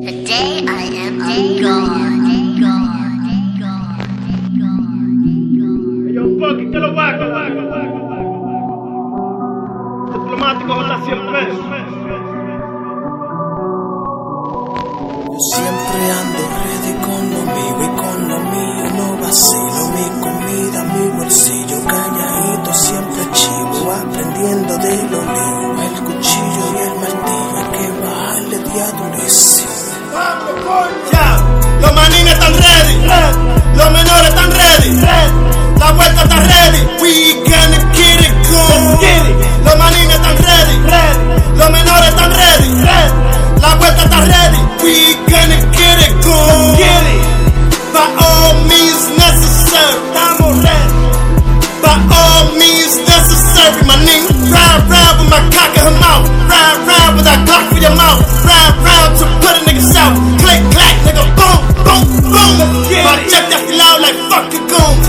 Today I am a god. Yo, Bucky. Diplomático, hasta. Siempre. like fucking goons.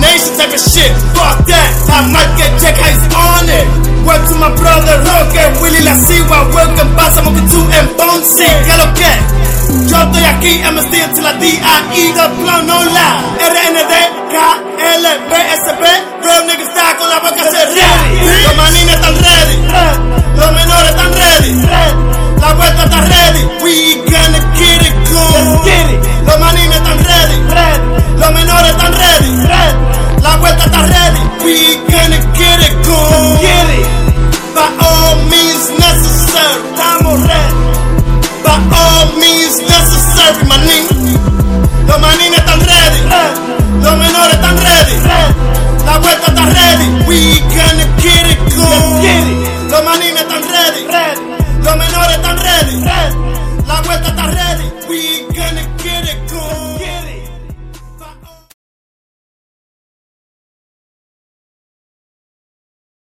Nation type of shit. Fuck that. I might get check how he's on it. Word to my brother Roger Willie La Siwa. Welcome back. I'm up to and Bonesy. ¿Qué lo que? Yo estoy aquí, MSD until la D.I.E. The plan, no la. R N D K L B S B. Real niggas die con la boca cerrada. Jerry Manín. Los manines están ready. Los menores están ready. La vuelta está ready. We gonna get it cool. Los manines están ready. Los menores están ready. La vuelta está